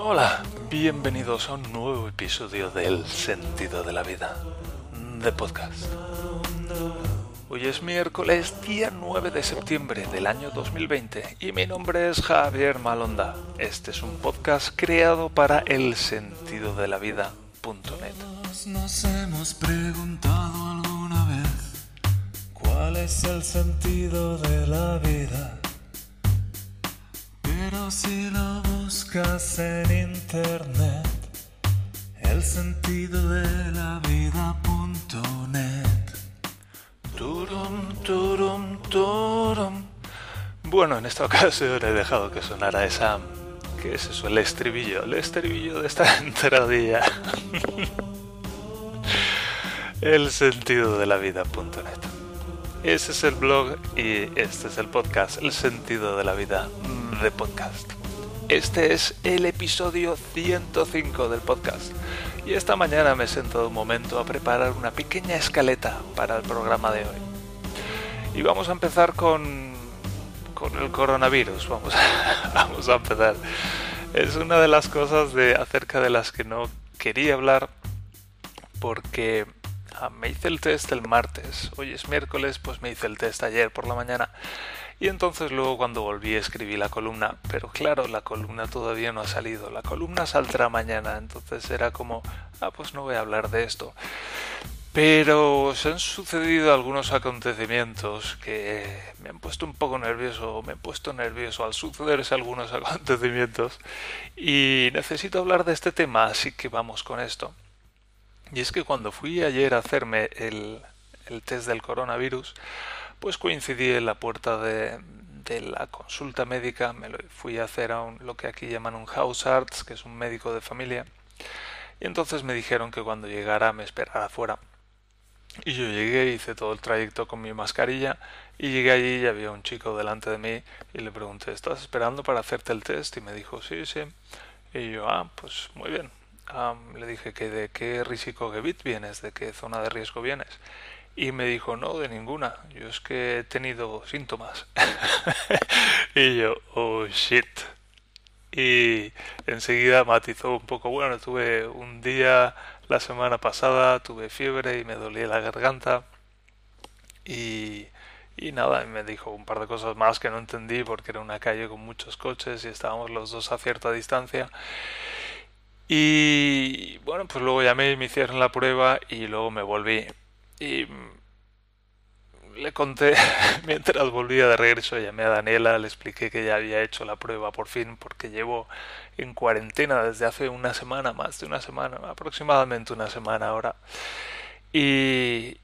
Hola, bienvenidos a un nuevo episodio del Sentido de la Vida, de podcast. Hoy es miércoles, día 9 de septiembre del año 2020 y mi nombre es Javier Malonda. Este es un podcast creado para el sentido de la vida.net. Nos hemos preguntado alguna vez cuál es el sentido de la vida. Pero si lo buscas en internet, el sentido de la vida.net. Turum, turum, turum. Bueno, en esta ocasión he dejado que sonara esa... ¿Qué es eso? El estribillo. El estribillo de esta entradilla. el sentido de la vida.net. Ese es el blog y este es el podcast, El sentido de la vida de podcast. Este es el episodio 105 del podcast y esta mañana me he sentado un momento a preparar una pequeña escaleta para el programa de hoy. Y vamos a empezar con, con el coronavirus, vamos a, vamos a empezar. Es una de las cosas de, acerca de las que no quería hablar porque ah, me hice el test el martes, hoy es miércoles, pues me hice el test ayer por la mañana y entonces luego cuando volví escribí la columna, pero claro, la columna todavía no ha salido, la columna saldrá mañana, entonces era como, ah, pues no voy a hablar de esto. Pero se han sucedido algunos acontecimientos que me han puesto un poco nervioso, me he puesto nervioso al sucederse algunos acontecimientos y necesito hablar de este tema, así que vamos con esto. Y es que cuando fui ayer a hacerme el, el test del coronavirus, pues coincidí en la puerta de, de la consulta médica, me lo fui a hacer a un, lo que aquí llaman un house arts, que es un médico de familia, y entonces me dijeron que cuando llegara me esperara afuera. Y yo llegué, hice todo el trayecto con mi mascarilla y llegué allí y había un chico delante de mí y le pregunté, ¿estás esperando para hacerte el test? Y me dijo, sí, sí. Y yo, ah, pues muy bien. le dije que de qué Risiko-Gebit vienes, de qué zona de riesgo vienes. Y me dijo, no, de ninguna. Yo es que he tenido síntomas. y yo, oh shit. Y enseguida matizó un poco, bueno, tuve un día la semana pasada, tuve fiebre y me dolía la garganta. Y, y nada, me dijo un par de cosas más que no entendí porque era una calle con muchos coches y estábamos los dos a cierta distancia. Y bueno, pues luego llamé y me hicieron la prueba y luego me volví. Y le conté, mientras volvía de regreso, llamé a Daniela, le expliqué que ya había hecho la prueba por fin, porque llevo en cuarentena desde hace una semana, más de una semana, aproximadamente una semana ahora. Y,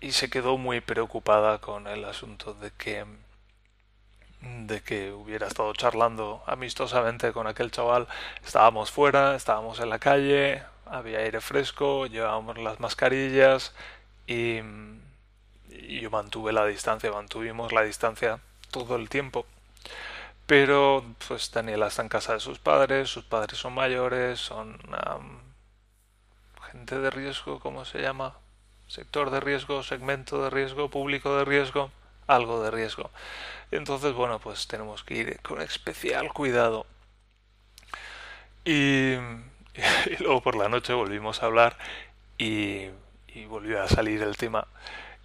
y se quedó muy preocupada con el asunto de que de que hubiera estado charlando amistosamente con aquel chaval. Estábamos fuera, estábamos en la calle, había aire fresco, llevábamos las mascarillas y, yo mantuve la distancia, mantuvimos la distancia todo el tiempo. Pero pues Daniela está en casa de sus padres, sus padres son mayores, son gente de riesgo, ¿cómo se llama? Sector de riesgo, segmento de riesgo, público de riesgo, algo de riesgo. Entonces, bueno, pues tenemos que ir con especial cuidado. Y, y luego por la noche volvimos a hablar y y volvió a salir el tema.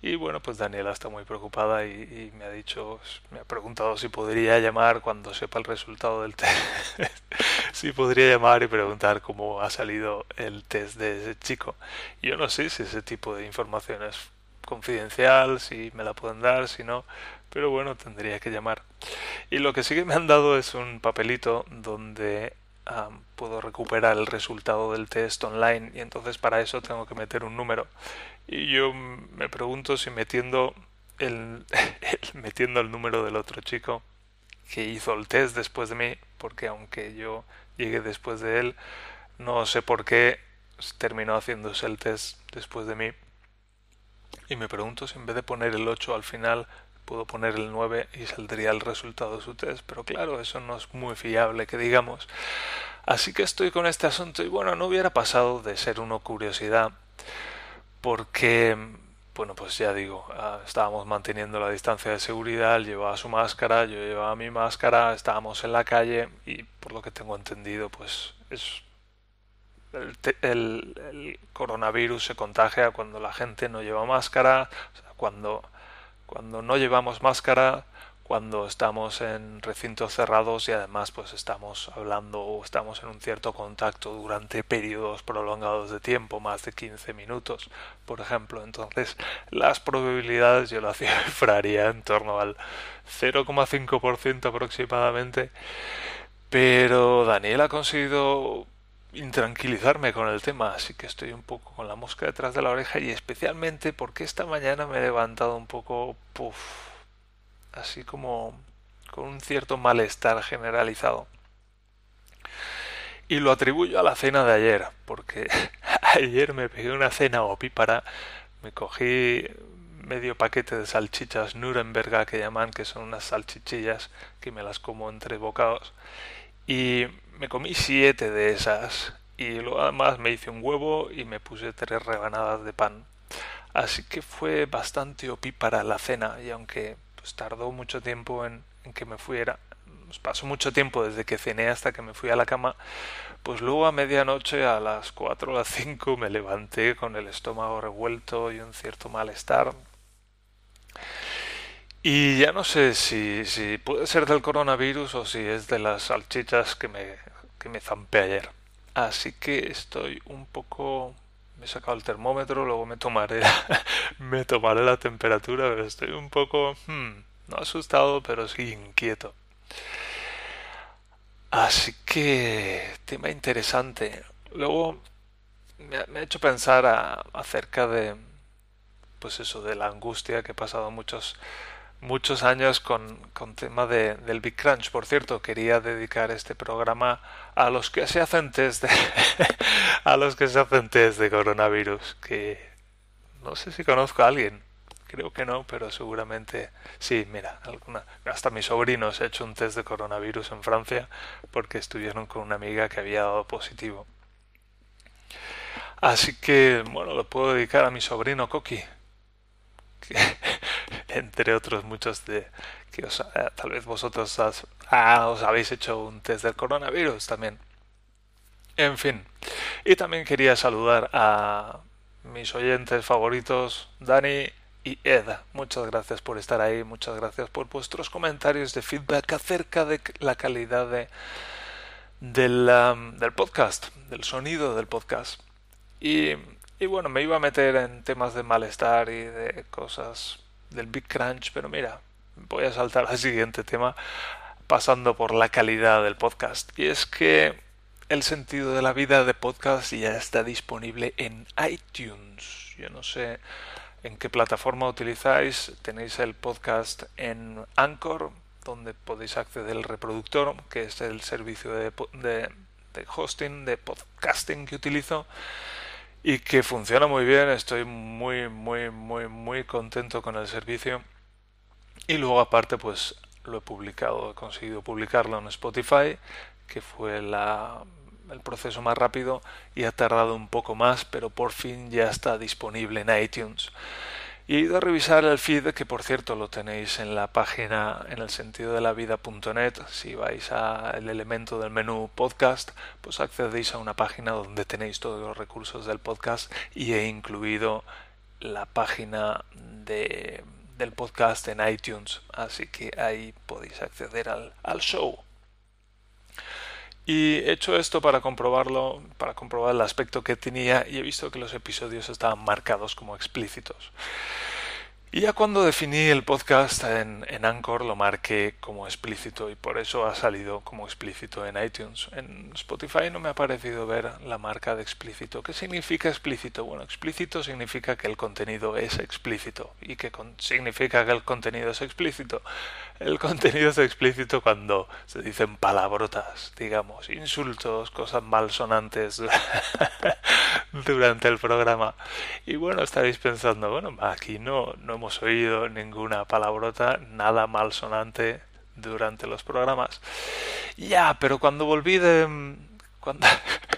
Y bueno, pues Daniela está muy preocupada y, me ha dicho, me ha preguntado si podría llamar cuando sepa el resultado del test. si podría llamar y preguntar cómo ha salido el test de ese chico. Yo no sé si ese tipo de información es confidencial, si me la pueden dar, si no, pero bueno, tendría que llamar. Y lo que sí que me han dado es un papelito donde puedo recuperar el resultado del test online y entonces para eso tengo que meter un número. Y yo me pregunto si metiendo el, metiendo el número del otro chico que hizo el test después de mí, porque aunque yo llegué después de él, no sé por qué terminó haciéndose el test después de mí. Y me pregunto si en vez de poner el 8 al final puedo poner el 9 y saldría el resultado de su test, pero claro, eso no es muy fiable que digamos. Así que estoy con este asunto y bueno, no hubiera pasado de ser una curiosidad porque bueno, pues ya digo, ah, estábamos manteniendo la distancia de seguridad, él llevaba su máscara, yo llevaba mi máscara, estábamos en la calle y por lo que tengo entendido, pues es el, coronavirus se contagia cuando la gente no lleva máscara, cuando, cuando no llevamos máscara, cuando estamos en recintos cerrados y además pues estamos hablando o estamos en un cierto contacto durante periodos prolongados de tiempo, más de 15 minutos, por ejemplo. Entonces, las probabilidades yo lo cifraría en torno al 0,5% aproximadamente. Pero Daniel ha conseguido intranquilizarme con el tema, así que estoy un poco con la mosca detrás de la oreja y especialmente porque esta mañana me he levantado un poco, puff, así como con un cierto malestar generalizado. Y lo atribuyo a la cena de ayer, porque ayer me pegué una cena opípara, me cogí medio paquete de salchichas Nuremberg que llaman, que son unas salchichillas que me las como entre bocados, y me comí siete de esas y luego además me hice un huevo y me puse tres rebanadas de pan. Así que fue bastante opípara la cena y aunque pues tardó mucho tiempo en, que me fuera, pues pasó mucho tiempo desde que cené hasta que me fui a la cama, pues luego a medianoche a las cuatro o las cinco me levanté con el estómago revuelto y un cierto malestar. Y ya no sé si, si puede ser del coronavirus o si es de las salchichas que me, que me zampé ayer. Así que estoy un poco... Me he sacado el termómetro, luego me tomaré, me tomaré la temperatura, pero estoy un poco... Hmm, no asustado, pero sí inquieto. Así que... Tema interesante. Luego me ha, hecho pensar acerca de... Pues eso, de la angustia que he pasado muchos muchos años con, con tema de, del Big Crunch. Por cierto, quería dedicar este programa a los que se hacen test de, a los que se hacen test de coronavirus, que no sé si conozco a alguien. Creo que no, pero seguramente sí. Mira, alguna, hasta mi sobrino se ha hecho un test de coronavirus en Francia porque estuvieron con una amiga que había dado positivo. Así que, bueno, lo puedo dedicar a mi sobrino Coqui. Entre otros muchos de que os, eh, tal vez vosotros ah, os habéis hecho un test del coronavirus también. En fin, y también quería saludar a mis oyentes favoritos, Dani y Ed. Muchas gracias por estar ahí, muchas gracias por vuestros comentarios de feedback acerca de la calidad de, del, del podcast, del sonido del podcast. Y, y bueno, me iba a meter en temas de malestar y de cosas del Big Crunch, pero mira, voy a saltar al siguiente tema pasando por la calidad del podcast. Y es que el sentido de la vida de podcast ya está disponible en iTunes. Yo no sé en qué plataforma utilizáis. Tenéis el podcast en Anchor, donde podéis acceder al reproductor, que es el servicio de, de, de hosting, de podcasting que utilizo y que funciona muy bien. Estoy muy, muy, muy, muy contento con el servicio. Y luego aparte pues lo he publicado, he conseguido publicarlo en Spotify, que fue el proceso más rápido y ha tardado un poco más, pero por fin ya está disponible en iTunes. Y he ido a revisar el feed, que por cierto lo tenéis en la página en el sentido de la vida.net. Si vais al elemento del menú podcast, pues accedéis a una página donde tenéis todos los recursos del podcast y he incluido la página de, del podcast en iTunes. Así que ahí podéis acceder al show. Y he hecho esto para comprobarlo, para comprobar el aspecto que tenía y he visto que los episodios estaban marcados como explícitos. Y ya cuando definí el podcast en, en, Anchor lo marqué como explícito y por eso ha salido como explícito en iTunes. En Spotify no me ha parecido ver la marca de explícito. ¿Qué significa explícito? Bueno, explícito significa que el contenido es explícito. ¿Y qué significa que el contenido es explícito? El contenido es explícito cuando se dicen palabrotas, digamos, insultos, cosas malsonantes durante el programa. Y bueno, estaréis pensando, bueno, aquí no, no hemos oído ninguna palabrota, nada malsonante durante los programas. Ya, pero cuando volví de... Cuando,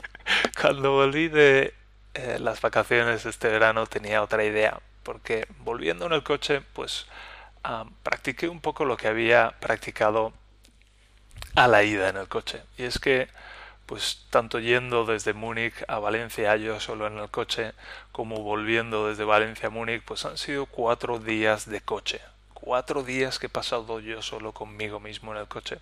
cuando volví de eh, las vacaciones este verano tenía otra idea. porque volviendo en el coche, pues practiqué un poco lo que había practicado a la ida en el coche. Y es que, pues tanto yendo desde Múnich a Valencia yo solo en el coche, como volviendo desde Valencia a Múnich, pues han sido cuatro días de coche. Cuatro días que he pasado yo solo conmigo mismo en el coche.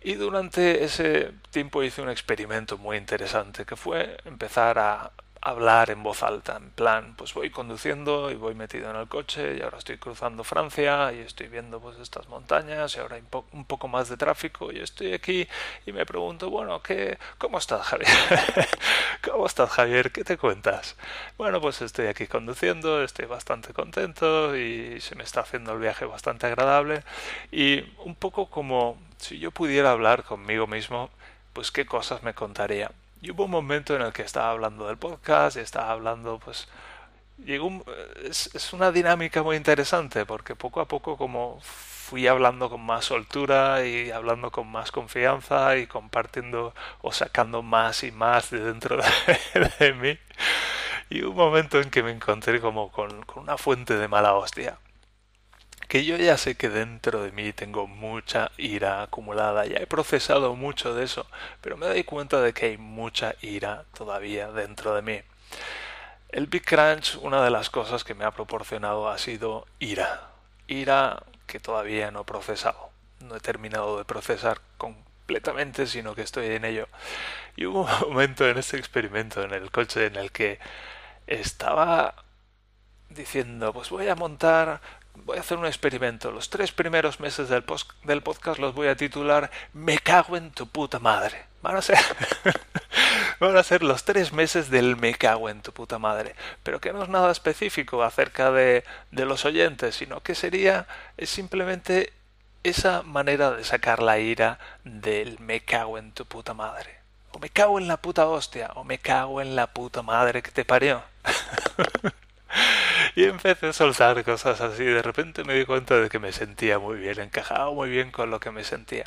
Y durante ese tiempo hice un experimento muy interesante, que fue empezar a hablar en voz alta, en plan, pues voy conduciendo y voy metido en el coche y ahora estoy cruzando Francia y estoy viendo pues estas montañas y ahora hay un poco más de tráfico y estoy aquí y me pregunto, bueno, ¿qué, ¿cómo estás Javier? ¿Cómo estás Javier? ¿Qué te cuentas? Bueno, pues estoy aquí conduciendo, estoy bastante contento y se me está haciendo el viaje bastante agradable y un poco como si yo pudiera hablar conmigo mismo, pues qué cosas me contaría. Y hubo un momento en el que estaba hablando del podcast y estaba hablando, pues, llegó es, una dinámica muy interesante porque poco a poco como fui hablando con más soltura y hablando con más confianza y compartiendo o sacando más y más de dentro de, mí. Y un momento en que me encontré como con, con una fuente de mala hostia que yo ya sé que dentro de mí tengo mucha ira acumulada, ya he procesado mucho de eso, pero me doy cuenta de que hay mucha ira todavía dentro de mí. El Big Crunch, una de las cosas que me ha proporcionado ha sido ira. Ira que todavía no he procesado. No he terminado de procesar completamente, sino que estoy en ello. Y hubo un momento en este experimento en el coche en el que estaba diciendo, pues voy a montar voy a hacer un experimento. Los tres primeros meses del, del podcast los voy a titular Me cago en tu puta madre. Van a ser. van a ser los tres meses del me cago en tu puta madre. Pero que no es nada específico acerca de, de los oyentes, sino que sería es simplemente esa manera de sacar la ira del me cago en tu puta madre. O me cago en la puta hostia, o me cago en la puta madre que te parió. y empecé a soltar cosas así. De repente me di cuenta de que me sentía muy bien, encajaba muy bien con lo que me sentía.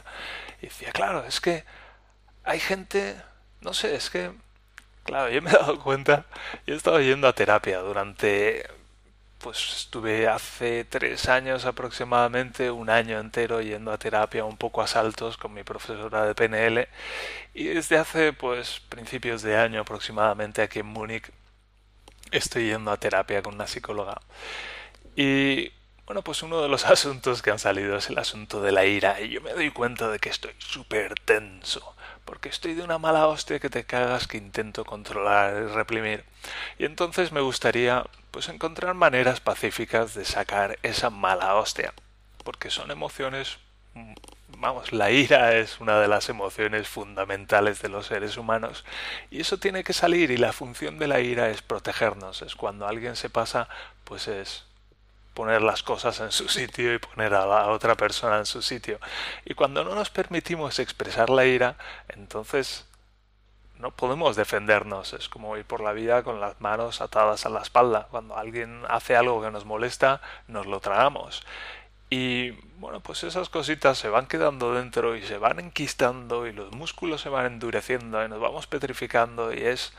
Y decía, claro, es que hay gente, no sé, es que, claro, yo me he dado cuenta, yo he estado yendo a terapia durante, pues estuve hace tres años aproximadamente, un año entero yendo a terapia un poco a saltos con mi profesora de PNL y desde hace pues principios de año aproximadamente aquí en Múnich estoy yendo a terapia con una psicóloga. Y bueno, pues uno de los asuntos que han salido es el asunto de la ira. Y yo me doy cuenta de que estoy súper tenso. Porque estoy de una mala hostia que te cagas que intento controlar y reprimir. Y entonces me gustaría pues encontrar maneras pacíficas de sacar esa mala hostia. Porque son emociones vamos, la ira es una de las emociones fundamentales de los seres humanos y eso tiene que salir y la función de la ira es protegernos, es cuando alguien se pasa, pues es poner las cosas en su sitio y poner a la otra persona en su sitio. Y cuando no nos permitimos expresar la ira, entonces no podemos defendernos. Es como ir por la vida con las manos atadas a la espalda. Cuando alguien hace algo que nos molesta, nos lo tragamos. Y bueno, pues esas cositas se van quedando dentro y se van enquistando y los músculos se van endureciendo y nos vamos petrificando y es...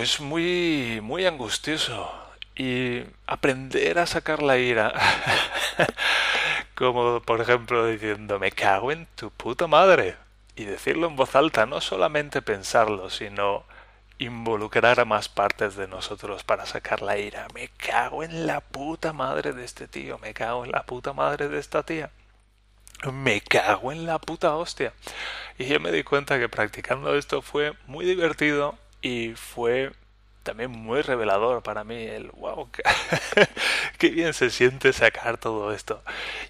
es muy, muy angustioso. Y aprender a sacar la ira, como por ejemplo diciendo me cago en tu puta madre. Y decirlo en voz alta, no solamente pensarlo, sino involucrar a más partes de nosotros para sacar la ira. Me cago en la puta madre de este tío, me cago en la puta madre de esta tía. Me cago en la puta hostia. Y yo me di cuenta que practicando esto fue muy divertido y fue también muy revelador para mí el wow, qué, bien se siente sacar todo esto.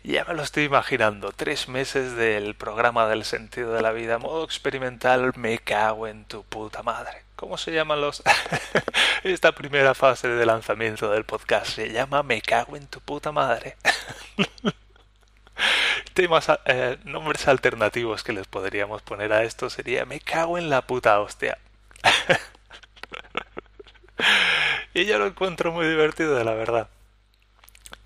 Ya me lo estoy imaginando, tres meses del programa del sentido de la vida, modo experimental, me cago en tu puta madre. ¿Cómo se llaman los... Esta primera fase de lanzamiento del podcast se llama Me cago en tu puta madre. Temas, eh, nombres alternativos que les podríamos poner a esto sería Me cago en la puta hostia. y yo lo encuentro muy divertido, la verdad.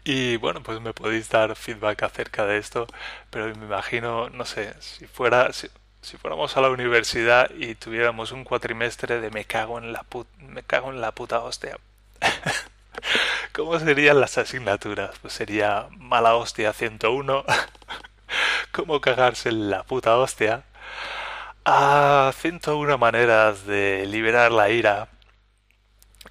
Y bueno, pues me podéis dar feedback acerca de esto, pero me imagino, no sé, si fuera, fuéramos a la universidad y tuviéramos un cuatrimestre de me cago en la, me cago en la puta hostia. ¿Cómo serían las asignaturas? Pues sería mala hostia 101, cómo cagarse en la puta hostia, a 101 maneras de liberar la ira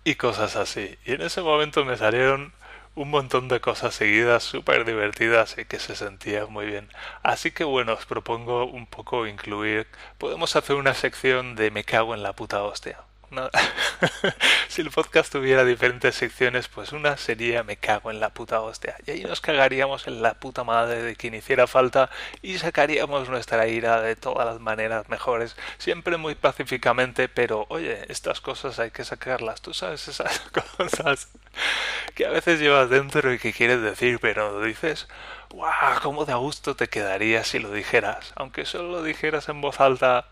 y cosas así. Y en ese momento me salieron un montón de cosas seguidas súper divertidas y que se sentían muy bien. Así que bueno, os propongo un poco incluir, podemos hacer una sección de me cago en la puta hostia. si el podcast tuviera diferentes secciones, pues una sería me cago en la puta hostia. Y ahí nos cagaríamos en la puta madre de quien hiciera falta y sacaríamos nuestra ira de todas las maneras mejores, siempre muy pacíficamente, pero oye, estas cosas hay que sacarlas. Tú sabes esas cosas que a veces llevas dentro y que quieres decir, pero no dices. ¡Guau! ¿Cómo de a gusto te quedaría si lo dijeras? Aunque solo lo dijeras en voz alta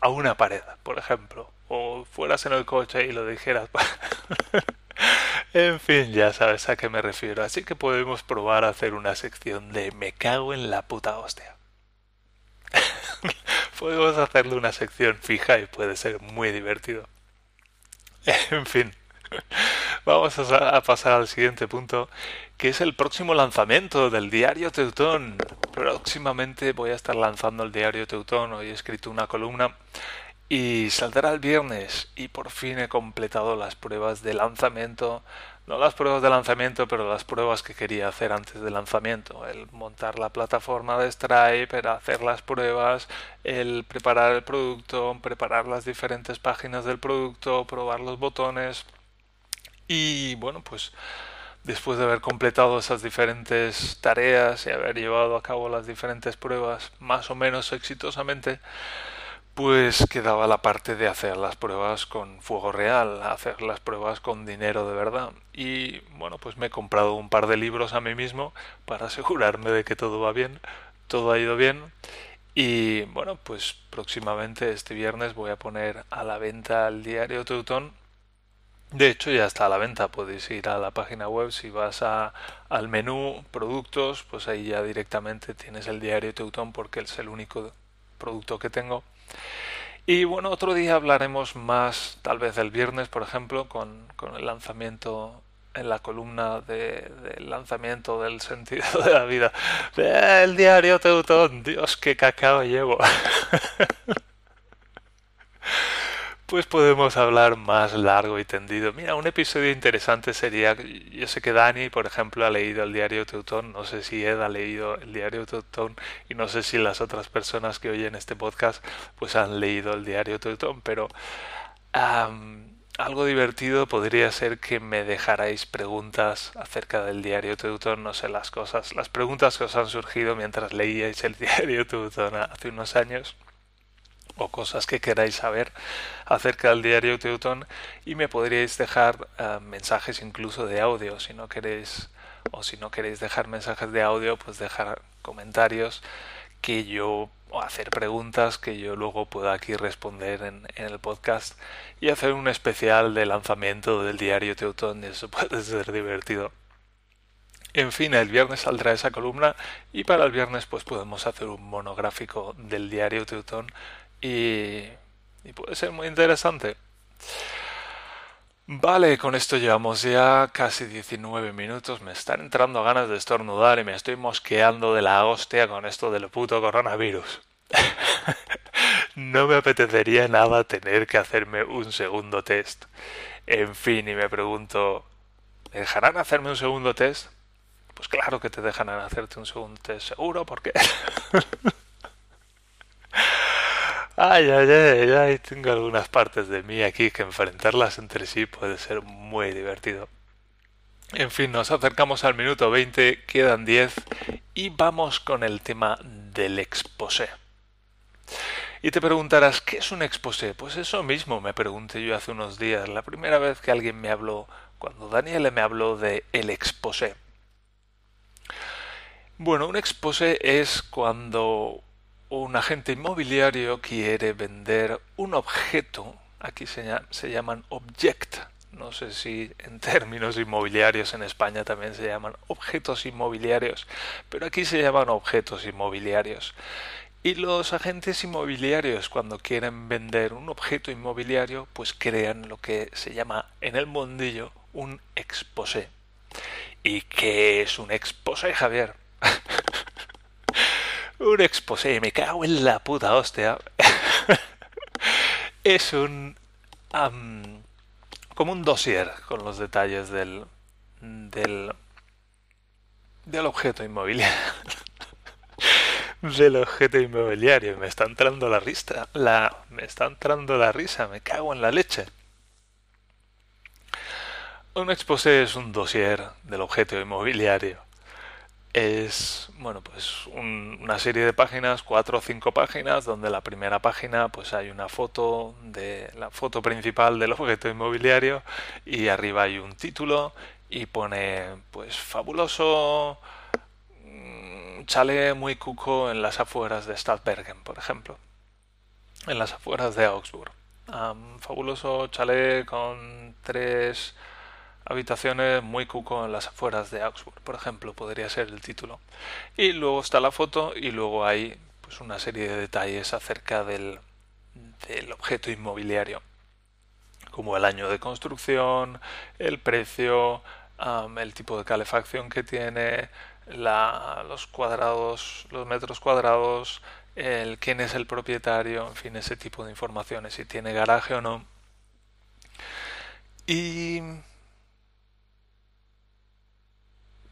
a una pared, por ejemplo o fueras en el coche y lo dijeras. en fin, ya sabes a qué me refiero. Así que podemos probar a hacer una sección de me cago en la puta hostia. podemos hacerle una sección fija y puede ser muy divertido. en fin. Vamos a, pasar al siguiente punto, que es el próximo lanzamiento del diario Teutón. Próximamente voy a estar lanzando el diario Teutón. Hoy he escrito una columna y saldrá el viernes y por fin he completado las pruebas de lanzamiento. No las pruebas de lanzamiento pero las pruebas que quería hacer antes del lanzamiento. El montar la plataforma de Stripe el hacer las pruebas el preparar el producto preparar las diferentes páginas del producto probar los botones. Y bueno pues después de haber completado esas diferentes tareas y haber llevado a cabo las diferentes pruebas más o menos exitosamente pues quedaba la parte de hacer las pruebas con fuego real, hacer las pruebas con dinero de verdad. Y bueno, pues me he comprado un par de libros a mí mismo para asegurarme de que todo va bien, todo ha ido bien. Y bueno, pues próximamente este viernes voy a poner a la venta el diario Teutón. De hecho ya está a la venta, podéis ir a la página web, si vas a, al menú productos, pues ahí ya directamente tienes el diario Teutón porque es el único producto que tengo y bueno, otro día hablaremos más, tal vez el viernes, por ejemplo, con, con el lanzamiento en la columna de, del lanzamiento del sentido de la vida. El diario Teutón, Dios, qué cacao llevo. pues podemos hablar más largo y tendido. Mira, un episodio interesante sería, yo sé que Dani, por ejemplo, ha leído el diario Teutón, no sé si Ed ha leído el diario Teutón y no sé si las otras personas que oyen este podcast pues han leído el diario Teutón, pero algo divertido podría ser que me dejarais preguntas acerca del diario Teutón, no sé las cosas, las preguntas que os han surgido mientras leíais el diario Teutón hace unos años o cosas que queráis saber acerca del diario Teutón y me podríais dejar eh, mensajes incluso de audio si no queréis o si no queréis dejar mensajes de audio pues dejar comentarios que yo o hacer preguntas que yo luego pueda aquí responder en, en, el podcast y hacer un especial de lanzamiento del diario Teutón y eso puede ser divertido. En fin, el viernes saldrá esa columna y para el viernes pues podemos hacer un monográfico del diario Teutón y, puede ser muy interesante. Vale, con esto llevamos ya casi 19 minutos. Me están entrando ganas de estornudar y me estoy mosqueando de la hostia con esto del puto coronavirus. no me apetecería nada tener que hacerme un segundo test. En fin, y me pregunto, ¿me dejarán hacerme un segundo test? Pues claro que te dejarán hacerte un segundo test, seguro, porque... Ay, ay, ay, ay, tengo algunas partes de mí aquí que enfrentarlas entre sí puede ser muy divertido. En fin, nos acercamos al minuto 20, quedan 10 y vamos con el tema del exposé. Y te preguntarás, ¿qué es un exposé? Pues eso mismo me pregunté yo hace unos días, la primera vez que alguien me habló, cuando Daniel me habló de el exposé. Bueno, un exposé es cuando un agente inmobiliario quiere vender un objeto, aquí se, se, llaman object, no sé si en términos inmobiliarios en España también se llaman objetos inmobiliarios, pero aquí se llaman objetos inmobiliarios. Y los agentes inmobiliarios cuando quieren vender un objeto inmobiliario pues crean lo que se llama en el mundillo un exposé. ¿Y qué es un exposé, Javier? un exposé, me cago en la puta hostia. es un... como un dossier con los detalles del... del... del objeto inmobiliario. del objeto inmobiliario. Me está entrando la risa. La, me está entrando la risa. Me cago en la leche. Un exposé es un dossier del objeto inmobiliario. Es, bueno, pues una serie de páginas, cuatro o cinco páginas, donde la primera página pues hay una foto de la foto principal del objeto inmobiliario y arriba hay un título y pone pues fabuloso mm, chale muy cuco en las afueras de Stadtbergen, por ejemplo, en las afueras de Augsburg. fabuloso chale con tres habitaciones muy cuco en las afueras de Augsburg, por ejemplo, podría ser el título. Y luego está la foto y luego hay pues una serie de detalles acerca del, del objeto inmobiliario, como el año de construcción, el precio, el tipo de calefacción que tiene, los cuadrados, los metros cuadrados, el quién es el propietario, en fin, ese tipo de informaciones, si tiene garaje o no. Y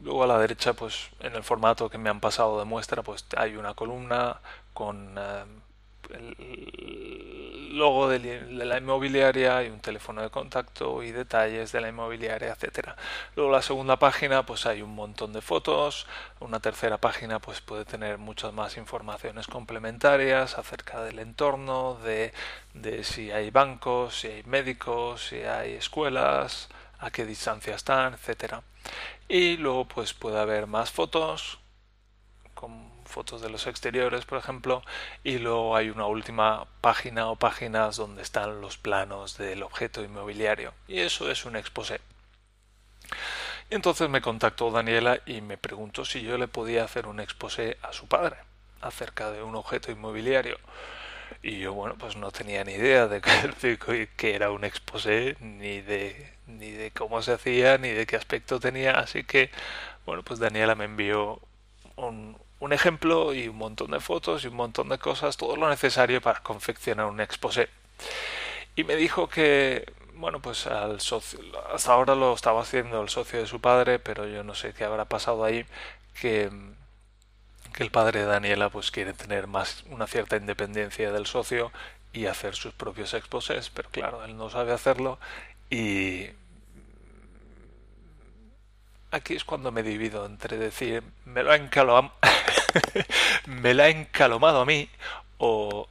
Luego a la derecha, pues en el formato que me han pasado de muestra, pues hay una columna con eh, el logo de la inmobiliaria y un teléfono de contacto y detalles de la inmobiliaria, etcétera. Luego la segunda página, pues hay un montón de fotos. Una tercera página, pues puede tener muchas más informaciones complementarias acerca del entorno, de, de si hay bancos, si hay médicos, si hay escuelas, a qué distancia están, etcétera. Y luego pues puede haber más fotos, con fotos de los exteriores, por ejemplo, y luego hay una última página o páginas donde están los planos del objeto inmobiliario. Y eso es un exposé. entonces me contactó Daniela y me preguntó si yo le podía hacer un exposé a su padre acerca de un objeto inmobiliario. Y yo, bueno, pues no tenía ni idea de que era un exposé, ni de ni de cómo se hacía, ni de qué aspecto tenía, así que, bueno, pues Daniela me envió un, un ejemplo y un montón de fotos y un montón de cosas, todo lo necesario para confeccionar un exposé. Y me dijo que, bueno, pues al socio, hasta ahora lo estaba haciendo el socio de su padre, pero yo no sé qué habrá pasado ahí, que, que el padre de Daniela pues quiere tener más una cierta independencia del socio y hacer sus propios exposés, pero claro, él no sabe hacerlo y aquí es cuando me divido entre decir, me lo ha encalomado, me la ha encalomado a mí o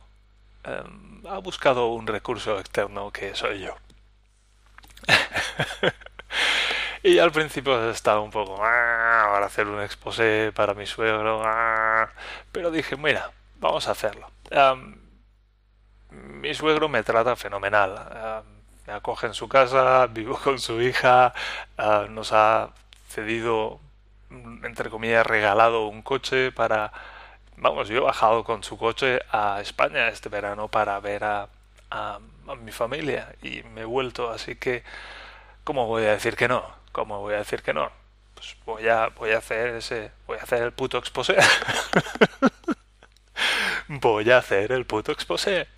em, ha buscado un recurso externo que soy yo. y al principio estaba un poco ah, para hacer un exposé para mi suegro, ah", pero dije, mira, vamos a hacerlo. Em, mi suegro me trata fenomenal. Em, me acoge en su casa, vivo con su hija, ah, nos ha cedido, entre comillas, regalado un coche para... Vamos, yo he bajado con su coche a España este verano para ver a, a, mi familia y me he vuelto, así que ¿cómo voy a decir que no? ¿Cómo voy a decir que no? Pues voy a, voy a hacer ese, voy a hacer el puto exposé. voy a hacer el puto exposé.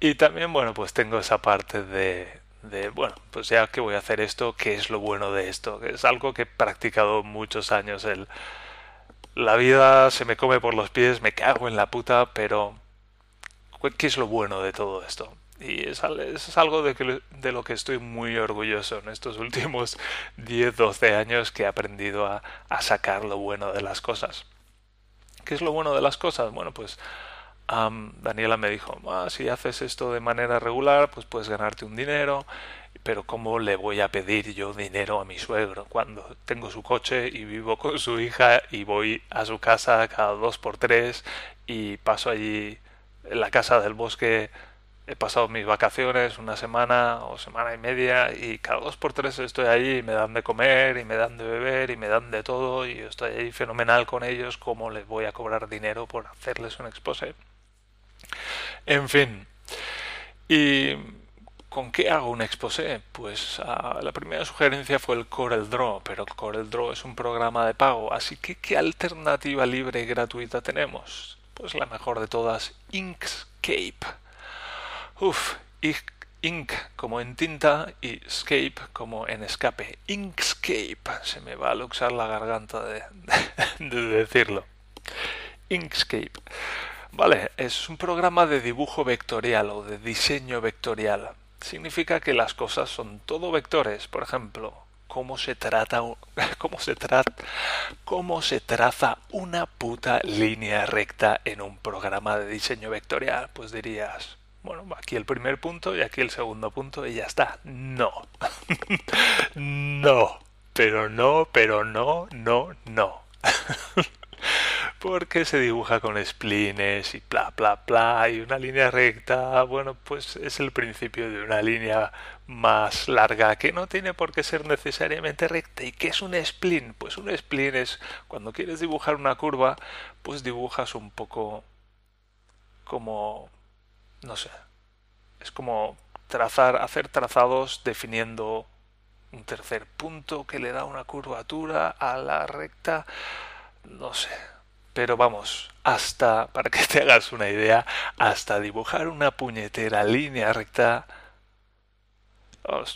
Y también, bueno, pues tengo esa parte de, de, bueno, pues ya que voy a hacer esto, ¿qué es lo bueno de esto? Es algo que he practicado muchos años. El, la vida se me come por los pies, me cago en la puta, pero ¿qué es lo bueno de todo esto? Y es, es algo de, que, de lo que estoy muy orgulloso en estos últimos 10, 12 años que he aprendido a, a sacar lo bueno de las cosas. ¿Qué es lo bueno de las cosas? Bueno, pues Daniela me dijo, ah, si haces esto de manera regular, pues puedes ganarte un dinero, pero ¿cómo le voy a pedir yo dinero a mi suegro cuando tengo su coche y vivo con su hija y voy a su casa cada dos por tres y paso allí en la casa del bosque? He pasado mis vacaciones una semana o semana y media y cada dos por tres estoy allí y me dan de comer y me dan de beber y me dan de todo y estoy ahí fenomenal con ellos. ¿Cómo les voy a cobrar dinero por hacerles un expose? En fin. Y ¿Con qué hago un exposé? Pues ah, la primera sugerencia fue el Corel Draw, pero el Corel Draw es un programa de pago, así que ¿qué alternativa libre y gratuita tenemos? Pues la mejor de todas, Inkscape. Uf, ink como en tinta y escape como en escape. Inkscape. Se me va a luxar la garganta de decirlo. Inkscape. Vale, es un programa de dibujo vectorial o de diseño vectorial. Significa que las cosas son todo vectores. Por ejemplo, cómo se trata cómo se cómo se traza una puta línea recta en un programa de diseño vectorial. Pues dirías bueno aquí el primer punto y aquí el segundo punto y ya está no. No. Pero no pero no no no porque se dibuja con splines y bla bla bla y una línea recta, bueno, pues es el principio de una línea más larga que no tiene por qué ser necesariamente recta. ¿Y qué es un spline? Pues un spline es cuando quieres dibujar una curva, pues dibujas un poco como no sé, es como trazar, hacer trazados definiendo un tercer punto que le da una curvatura a la recta, no sé, pero vamos, hasta, para que te hagas una idea, hasta dibujar una puñetera línea recta.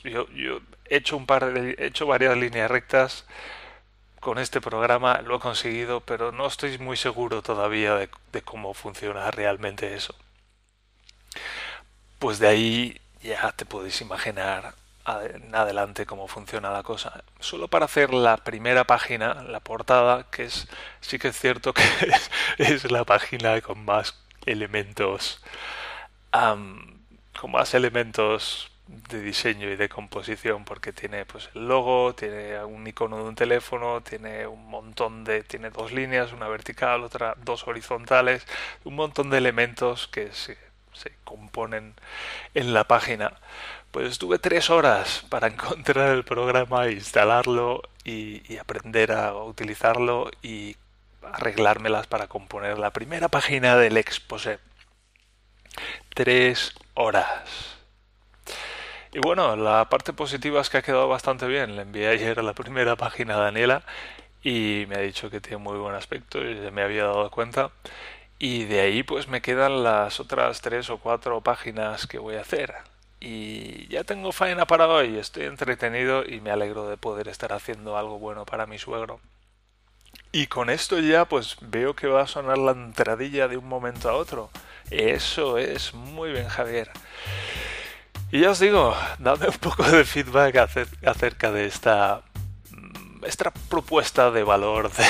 yo, he hecho un par de, he hecho varias líneas rectas con este programa, lo he conseguido, pero no estoy muy seguro todavía de, de cómo funciona realmente eso. Pues de ahí ya te podéis imaginar adelante cómo funciona la cosa. Solo para hacer la primera página, la portada, que es sí que es cierto que es, la página con más elementos, con más elementos de diseño y de composición porque tiene pues el logo, tiene un icono de un teléfono, tiene un montón de tiene dos líneas, una vertical, otra dos horizontales, un montón de elementos que se, se componen en la página pues estuve tres horas para encontrar el programa, instalarlo y, aprender a utilizarlo y arreglármelas para componer la primera página del exposé. Tres horas. Y bueno, la parte positiva es que ha quedado bastante bien. Le envié ayer la primera página a Daniela y me ha dicho que tiene muy buen aspecto y me había dado cuenta. Y de ahí pues me quedan las otras tres o cuatro páginas que voy a hacer y ya tengo faena para hoy, estoy entretenido y me alegro de poder estar haciendo algo bueno para mi suegro. Y con esto ya pues veo que va a sonar la entradilla de un momento a otro. Eso es, muy bien Javier. Y ya os digo, dame un poco de feedback acerca de esta, mm, esta propuesta de valor de,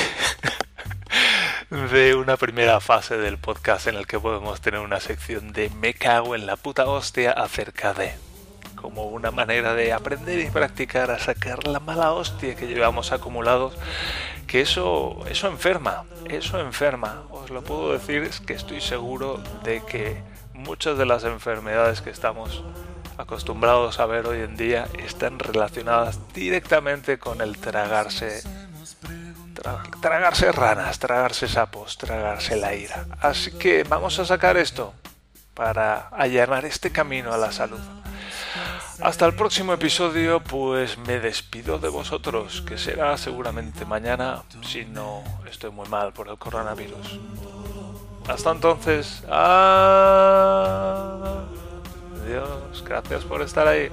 de una primera fase del podcast en el que podemos tener una sección de me cago en la puta hostia acerca de como una manera de aprender y practicar a sacar la mala hostia que llevamos acumulados que eso eso enferma eso enferma. Os lo puedo decir es que estoy seguro de que muchas de las enfermedades que estamos acostumbrados a ver hoy en día están relacionadas directamente con el tragarse tragarse ranas, tragarse sapos, tragarse la ira. Así que vamos a sacar esto para allanar este camino a la salud. Hasta el próximo episodio, pues me despido de vosotros, que será seguramente mañana, si no estoy muy mal por el coronavirus. Hasta entonces, adiós, gracias por estar ahí.